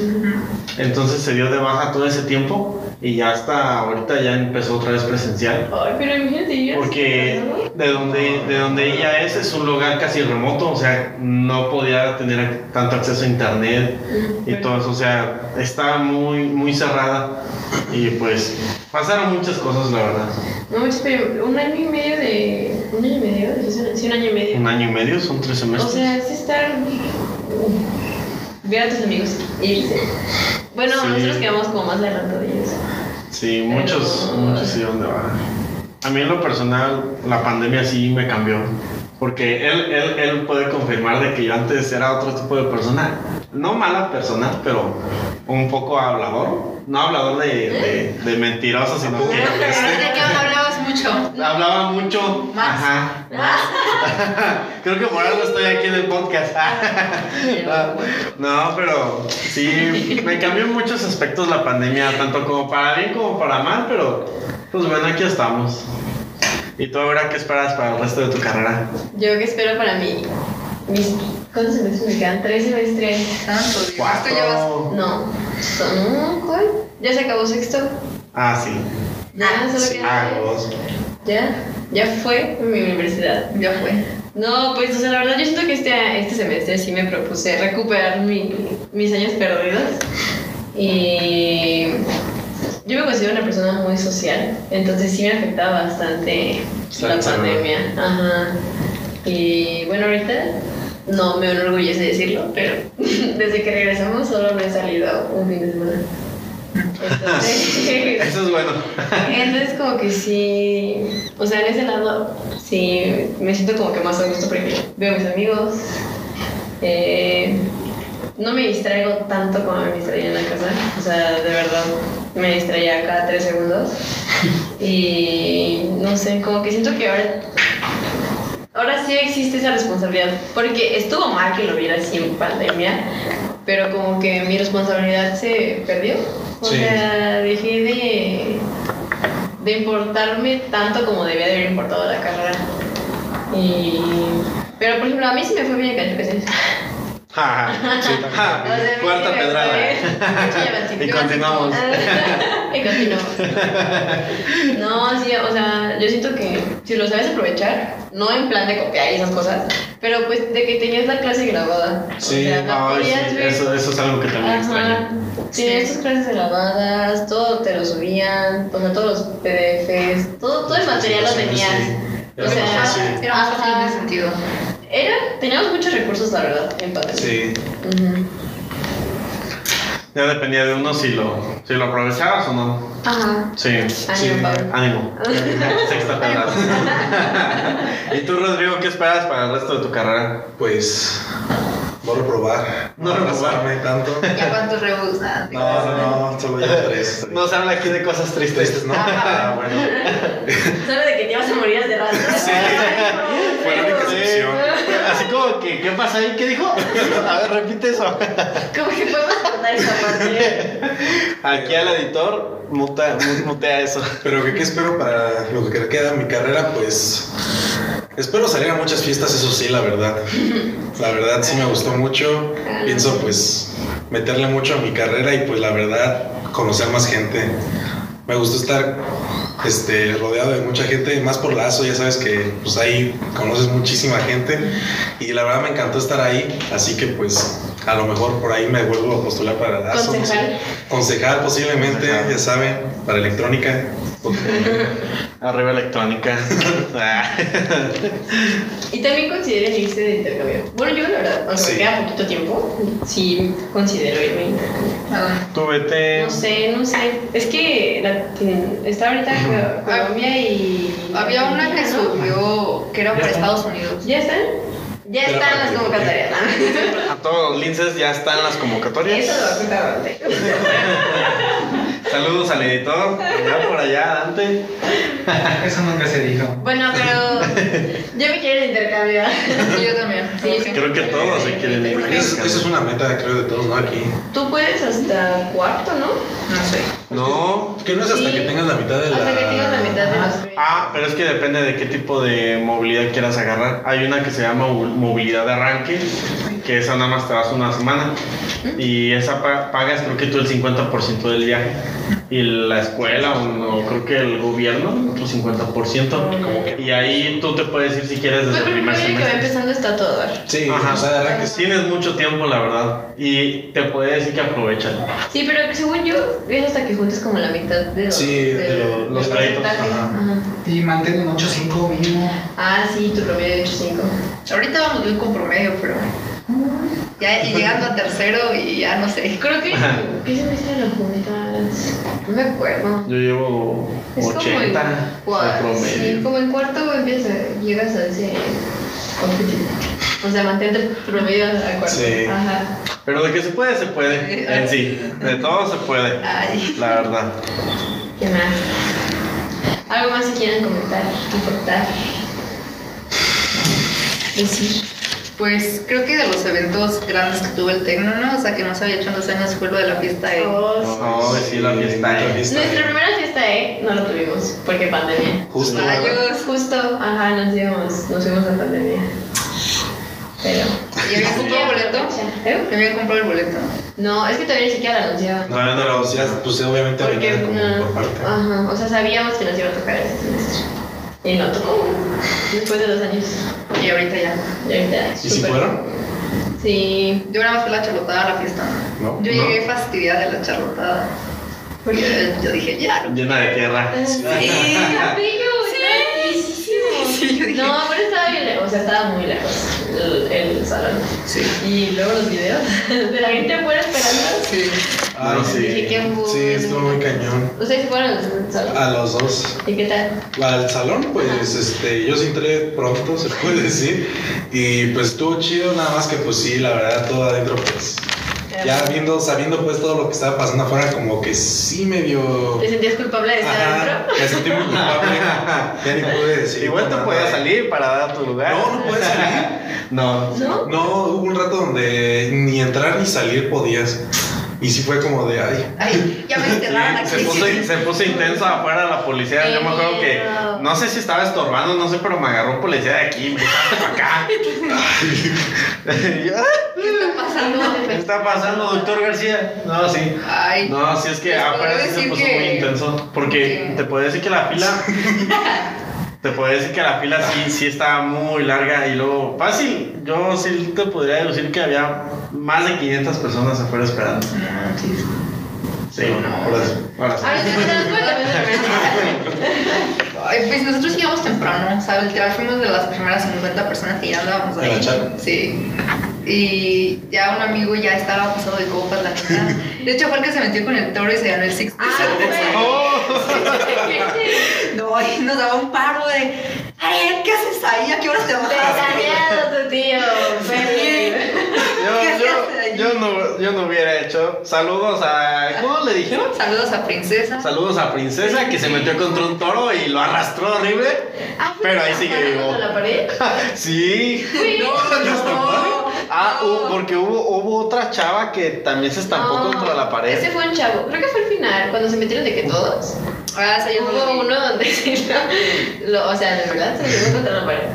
Entonces se dio de baja todo ese tiempo y ya hasta ahorita ya empezó otra vez presencial. Ay, pero imagínate, yo Porque de donde, de donde ella es es un lugar casi remoto, o sea, no podía tener tanto acceso a internet y todo eso, o sea, estaba muy, muy cerrada y pues pasaron muchas cosas, la verdad. No, pero un año y medio de. ¿Un año y medio? Sí, un año y medio. Un año y medio, son tres O semestres. sea, es estar. Ver a tus amigos irse. Bueno, Sí. nosotros quedamos como más adelantadillos. Sí, muchos, Pero- muchos dieron de baja. A mí en lo personal, la pandemia sí me cambió. Porque él, él, él puede confirmar de que yo antes era otro tipo de persona. No mala persona, pero un poco hablador. No hablador de, de, de mentiroso, sino que ¿De hablabas mucho? hablaba mucho. Más. Ajá. Creo que por algo estoy aquí en el podcast. No, pero sí, me cambió en muchos aspectos la pandemia, tanto como para bien como para mal, pero pues bueno, aquí estamos. ¿Y tú ahora qué esperas para el resto de tu carrera? Yo que espero para mí. Mis, ¿Cuántos semestres me quedan? ¿Tres semestres? Santo Dios. Esto llevas. Cuatro. No. Son, ¿Cuál? ¿Ya se acabó sexto? Ah, sí. Ya, solo sí. Ah. Ya, ya fue mi universidad. Ya fue. No, pues, o sea, la verdad, yo siento que este, este semestre sí me propuse recuperar mi- mis años perdidos. Y yo me considero una persona muy social, entonces sí me afectaba bastante la pandemia. Ajá. Y bueno, ahorita no me enorgullece decirlo, pero desde que regresamos solo me he salido un fin de semana. Entonces, Eso es bueno. entonces como que sí, o sea, en ese lado sí me siento como que más a gusto porque veo a mis amigos, eh, no me distraigo tanto como me distraía en la casa, o sea, de verdad me distraía cada tres segundos y no sé, como que siento que ahora, ahora sí existe esa responsabilidad, porque estuvo mal que lo viera así en pandemia, pero como que mi responsabilidad se perdió. O Sí. sea, dejé de, de importarme tanto como debía de haber importado la carrera. Y, pero por ejemplo, a mí sí me fue bien en calificaciones. Ja, Sí, ja. Cuarta pedrada. Y continuamos. y continuamos. No, sí, o sea, yo siento que si lo sabes aprovechar, no en plan de copiar y esas cosas, pero pues de que tenías la clase grabada. Sí, o sea, la Ay, podías sí, ver. eso, eso es algo que también Ajá. extraño. Tenías Sí. tus clases grabadas, todo te lo subían, o sea, todos los PDFs, todo, todo el material lo tenías. sí. O Era sea, más fácil. Era más fácil en ese sentido. Era, teníamos muchos recursos, la verdad, en pandemia. Sí. Ya dependía de uno si lo, si lo aprovechabas o no. Ajá. Sí. Ánimo, Sí. Pablo. Ánimo. Sexta pedrada. ¿Y tú, Rodrigo, qué esperas para el resto de tu carrera? Pues. No reprobar. No reprobar. atrasarme tanto. ¿Ya cuántos rebus? Nada, No, no, no, solo llevo tres. No se habla aquí de cosas tristes. Tristes, ¿no? Ajá. Ah, bueno. Solo de que te ibas a morir de rato. Sí. Fue la única excepción. Así como que, ¿qué pasa ahí? ¿Qué dijo? A ver, repite eso. Como que podemos cortar esa parte. Aquí al editor, muta, mu- mutea eso. Pero ¿qué, qué espero para lo que queda de mi carrera? Pues espero salir a muchas fiestas, eso sí, la verdad. La verdad sí me gustó mucho. Pienso pues meterle mucho a mi carrera y pues la verdad conocer más gente. Me gustó estar este, rodeado de mucha gente, más por lazo, ya sabes que pues ahí conoces muchísima gente y la verdad me encantó estar ahí, así que pues a lo mejor por ahí me vuelvo a postular para lazo. no sé. Concejal. Concejal posiblemente, Concejal. ya saben, para electrónica. Arriba electrónica. Ah. Y también consideren irse de intercambio. Bueno, yo la verdad, aunque Sí. me queda poquito tiempo, sí considero irme de intercambio. Ah, Tú vete. No sé, no sé. Es que la- está ahorita Co- Colombia y. Había una que ¿no? subió que era para Estados Unidos. ¿Ya están? Ya Pero están las convocatorias. A todos los linces ya están las convocatorias. Eso lo va a contar. Saludos al editor. Ya por allá, Dante. Eso nunca se dijo. Bueno, pero yo me quiero. Sí, yo también. Sí, Sí. Creo que todos se quieren. Esa esa es una meta, creo, de todos, ¿no? Aquí. Tú puedes hasta cuarto, ¿no? No sé. No. Que no es hasta Sí. que tengas la mitad de la. Hasta que tengas la mitad de los Ah, pero es que depende de qué tipo de movilidad quieras agarrar. Hay una que se llama mo- movilidad de arranque, que esa nada más te vas una semana. Y esa pa- pagas creo que tú el 50% del viaje. Y la escuela o, o creo que el gobierno otro 50%. Como que- Y ahí tú te puedes ir si quieres desde el primer primero que va semestre. empezando está todo. Sí, Ajá, o sea, de. Tienes mucho tiempo, la verdad. Y te puede decir que aprovechan. Sí, pero según yo, es hasta que juntes como la mitad de los, Sí, de lo- los créditos. Y mantén un 8.5 mínimo. Ah, sí, tu promedio de 8.5. Ahorita vamos bien con promedio, pero. Ya, y llegando a tercero y ya no sé. Creo que. ¿Qué se me hizo las juntas? No me acuerdo. Yo llevo Es como en 80 de cuarto. Sí, como en cuarto empiezas, llegas a ese competitivo. O sea, mantente el promedio a cuarto. Sí. Ajá. Pero de que se puede, se puede. En sí. De todo se puede. Ay. La verdad. ¿Qué más? ¿Algo más que quieran comentar, aportar? Decir. Pues creo que de los eventos grandes que tuvo el Tecno, ¿no? O sea, que no se había hecho en dos años fue lo de la fiesta de. Oh, No, sí, la fiesta, eh. la fiesta, Nuestra primera fiesta, ¿eh? No lo tuvimos, porque pandemia. Justo. Pues Justo, ajá, nos íbamos, nos fuimos a pandemia. Pero. ¿Y habían comprado boleto? ¿Eh? Me había comprado el boleto. No, es que todavía ni siquiera lo anunciaban. No, no, no, ya, pues obviamente Porque, venía como no, por parte. ajá, o sea, sabíamos que nos iba a tocar este semestre. Y no tocó. Después de dos años. Y ahorita ya. Y ahorita. ¿Y si fueron? Sí. Yo nada más fui la charlotada a la fiesta. ¿No? Yo No. llegué fastidiada de la charlotada. Porque yo dije, ya. no. Llena de tierra. Sí, Capillo. Sí, yo dije. No, pero estaba bien lejos, o sea, estaba muy lejos el, el salón. Sí. Y luego los videos de la gente afuera esperando. Sí. Ay, No, sí. Dije, qué bueno. Sí, estuvo muy cañón. ¿Ustedes fueron al salón? A los dos. ¿Y qué tal? Al salón, pues este, yo sí entré pronto, se puede decir. Y pues estuvo chido, nada más que pues sí, la verdad, todo adentro, pues. Ya viendo, sabiendo pues todo lo que estaba pasando afuera, como que sí medio. ¿Te sentías culpable de estar Ajá, adentro? me sentí muy culpable. Ya ni pude decir. Igual te puedes salir para dar tu lugar. No, no puedes salir. No. ¿No? No, hubo un rato donde ni entrar ni salir podías. Y sí fue como de, ay. Ay, ya me enterraron Sí, aquí. se, puso, se puso intenso afuera la policía. Yo me acuerdo que no sé si estaba estorbando, no sé, pero me agarró un policía de aquí, me para acá. "Ah, ¿Qué está pasando? ¿Qué está pasando, doctor García? No, sí. Ay. No, sí es que afuera puedo sí se puso que- muy intenso. Porque que- te puede decir que la fila. te puede decir que la fila sí, sí estaba muy larga y luego fácil. Yo sí te podría decir que había más de 500 personas afuera esperando. No, sí. Sí, ahora sí. Ahora sí. Ahora Ay, pues nosotros llegamos temprano, o sea, literal fuimos de las primeras 50 personas que ya andábamos ¿En la ahí. charla? Sí. Y ya un amigo ya estaba pasado de copas, la neta. De hecho, fue el que se metió con el toro y se ganó el six. Ah, güey. No, y nos daba un paro de. Ay, ¿qué haces ahí? ¿A qué horas te bajas? Ventaneado tu tío. Felipe. Yo, ¿Qué yo, haces ahí? yo, no, yo no hubiera hecho. Saludos a. ¿Cómo le dijeron? Saludos a Princesa. Saludos a Princesa que se metió contra un toro y lo arrastró horrible. Ah, ¿fue Pero ahí sigue vivo. la pared? Sí. No, no. Ah, porque hubo, hubo otra chava que también se estampó No, contra la pared. Ese fue un chavo. Creo que fue el final, cuando se metieron de que todos. Ah, o sea, yo Hubo uno donde sí lo, lo- O sea, de verdad se llevó contra la pared.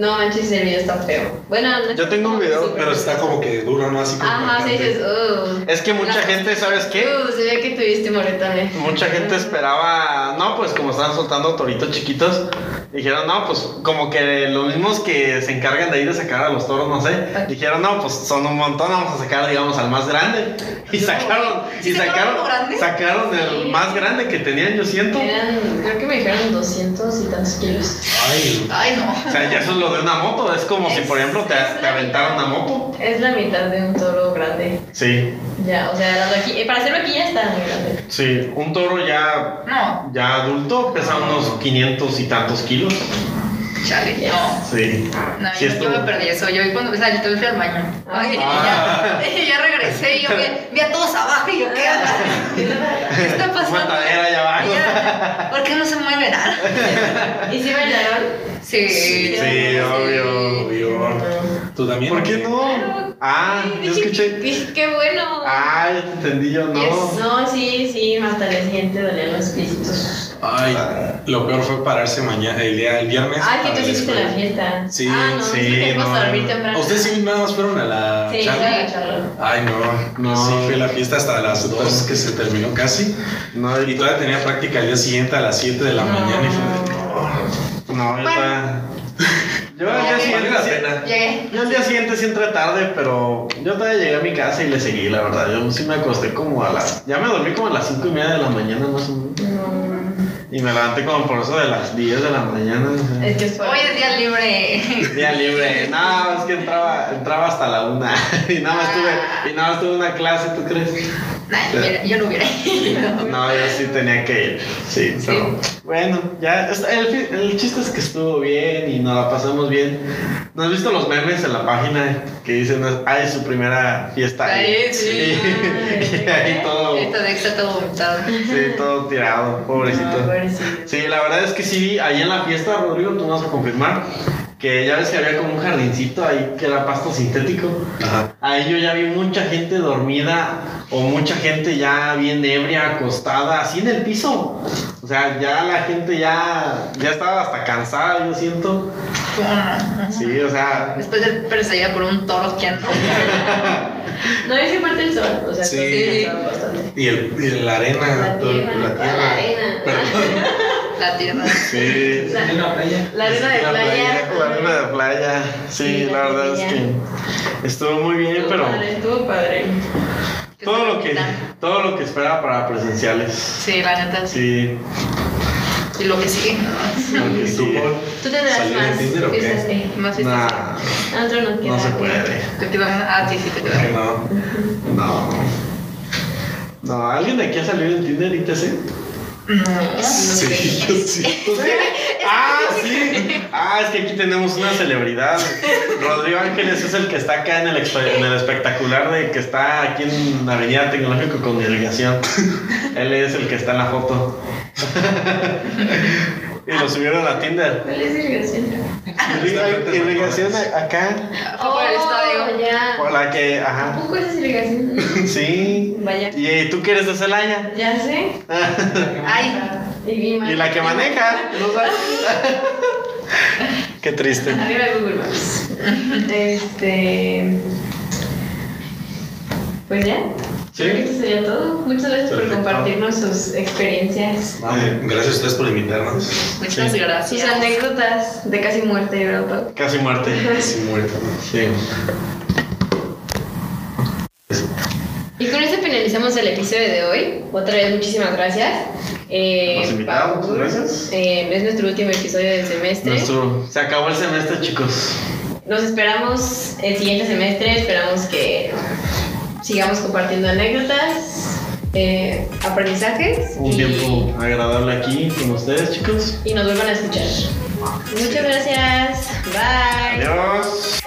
No manches, el video está feo. Bueno, no Yo tengo un video, Pero está como que duro, ¿no? Así como. Ajá, sí dices, uh. Es que mucha La- gente, ¿sabes qué? Uh, se ve que tuviste moretones. Mucha gente esperaba, no, pues como estaban soltando toritos chiquitos, dijeron, no, pues como que los mismos que se encargan de ir a sacar a los toros, no sé, dijeron, no, pues son un montón, vamos a sacar, digamos, al más grande. Y sacaron, ¿Sí y sacaron sacaron, el Sí. más grande que tenían, yo siento. Eran, creo que me dijeron 200 y tantos kilos. Ay, Ay, no. O sea, ya eso es lo de una moto, es como si, por ejemplo, te, te aventaran una moto. Es la mitad de un toro grande. Sí, Ya, o sea, para hacerlo aquí ya está muy grande. sí, un toro ya, No, ya adulto pesa unos 500 y tantos kilos. Chale, no. Sí. No, Sí yo, yo me perdí eso. Yo cuando o sea, yo fui al baño. Ay, Ah. ya, ya regresé y yo vi, vi a todos abajo y yo, ¿qué onda? ¿Qué está pasando? Matadera allá abajo. Ya, ¿Por qué no se mueve nada? ¿Y si bailaron? Sí, Sí, obvio. obvio. ¿Tú también? ¿Por qué no? Claro. Ah, Sí, yo escuché. Dije, qué bueno. Ah, ya te entendí yo, no. Yes. No, sí, sí, hasta día siguiente dolían los piecitos. Ay, lo peor fue pararse mañana, el día, el viernes. Ay, que tú hiciste la fiesta. Sí, ah, no, sí, sí, no, dormir no. temprano. ¿Ustedes sí nada más fueron a la Sí, charla? fui a la charla. Ay, no, No. Sí, fue la fiesta hasta las 2 que se terminó casi. No, Y todavía tenía práctica el día siguiente a las 7 de la No. mañana y fue de, no, yo todavía. Yo al día siguiente. la sí- pena. Llegué. Yo al día siguiente sí entré tarde, pero yo todavía llegué a mi casa y le seguí, la verdad. Yo sí me acosté como a las. Ya me dormí como a las 5 y media de la mañana más o menos. No, Y me levanté como por eso de las 10 de la mañana. es que Hoy es día libre. Día libre. No, es que entraba, entraba hasta la una. Y nada más tuve, y nada más tuve una clase, ¿tú crees? Nah, yo, hubiera- yo no hubiera ido. No, yo sí tenía que ir. Sí, Sí. pero bueno, ya. El, el chiste es que estuvo bien y nos la pasamos bien. ¿No has visto los memes en la página que dicen, ay, es su primera fiesta? Y- sí. y ahí todo, está todo vomitado. sí, todo tirado, No, pobrecito. pobrecito. Sí, la verdad es que sí, ahí en la fiesta, Rodrigo, tú vas a confirmar que ya ves que había como un jardincito ahí que era pasto sintético. Ajá. Ahí yo ya vi mucha gente dormida o mucha gente ya bien ebria, acostada, así en el piso. O sea, ya la gente ya, ya estaba hasta cansada, yo siento. Sí, o sea, Después de perseguida por un toro que anda. No, es que parte el sol, o sea, Sí. Y, el, y la arena, La todo- tierra, la tierra. la arena. Perdón. La tierra. sí. La- En la playa. La arena de La playa. La arena de playa, sí, Sí, la la verdad es que estuvo muy bien, Estuvo pero padre, Estuvo padre. todo lo que, todo lo que esperaba para presenciales. Sí, la neta, sí. Y lo que sigue. lo que ¿Y tú, sí. Paul? Tú tendrás ¿Salir en más fiestas que. Más fiestas. Nah, A otro nos queda. no se puede. Te quedan- Ah, sí, sí, te ¿Por qué quedan. no? No. No, ¿alguien de aquí ha salido en Tinder y te sé? No. Sí, yo sí. Ah, sí. Ah, es que aquí tenemos una celebridad. Rodrigo Ángeles es el que está acá en el, en el espectacular de que está aquí en Avenida Tecnológico con irrigación. Él es el que está en la foto. Y lo subieron a Tinder. ¿Cuál es irrigación? Irriga- Irrigación acá. Fue por el estadio. Oh, ya. Por la que, ¿A ajá. poco es irrigación? Sí. Vaya. ¿Y tú que eres de Celaya? Ya sé. Ay, Y, la que maneja, ¿no sabes? Qué triste. Arriba de Google Maps. Este. Pues ya. Sí. Creo que Eso sería todo. Muchas gracias Perfecto. por compartirnos sus experiencias, Eh, Gracias a ustedes por invitarnos. muchas Sí. gracias. sus anécdotas de casi muerte, ¿verdad? Casi muerte. Sin muerto. Sí. Y con esto finalizamos el episodio de hoy. Otra vez, muchísimas gracias. Eh, Nos invitaron, Pau, muchas gracias. eh, es nuestro último episodio del semestre. Nuestro, se acabó el semestre, chicos. Nos esperamos el siguiente semestre. Esperamos que sigamos compartiendo anécdotas, eh, aprendizajes Un y, tiempo agradable aquí con ustedes, chicos. y nos vuelvan a escuchar. Muchas gracias. Bye. Adiós.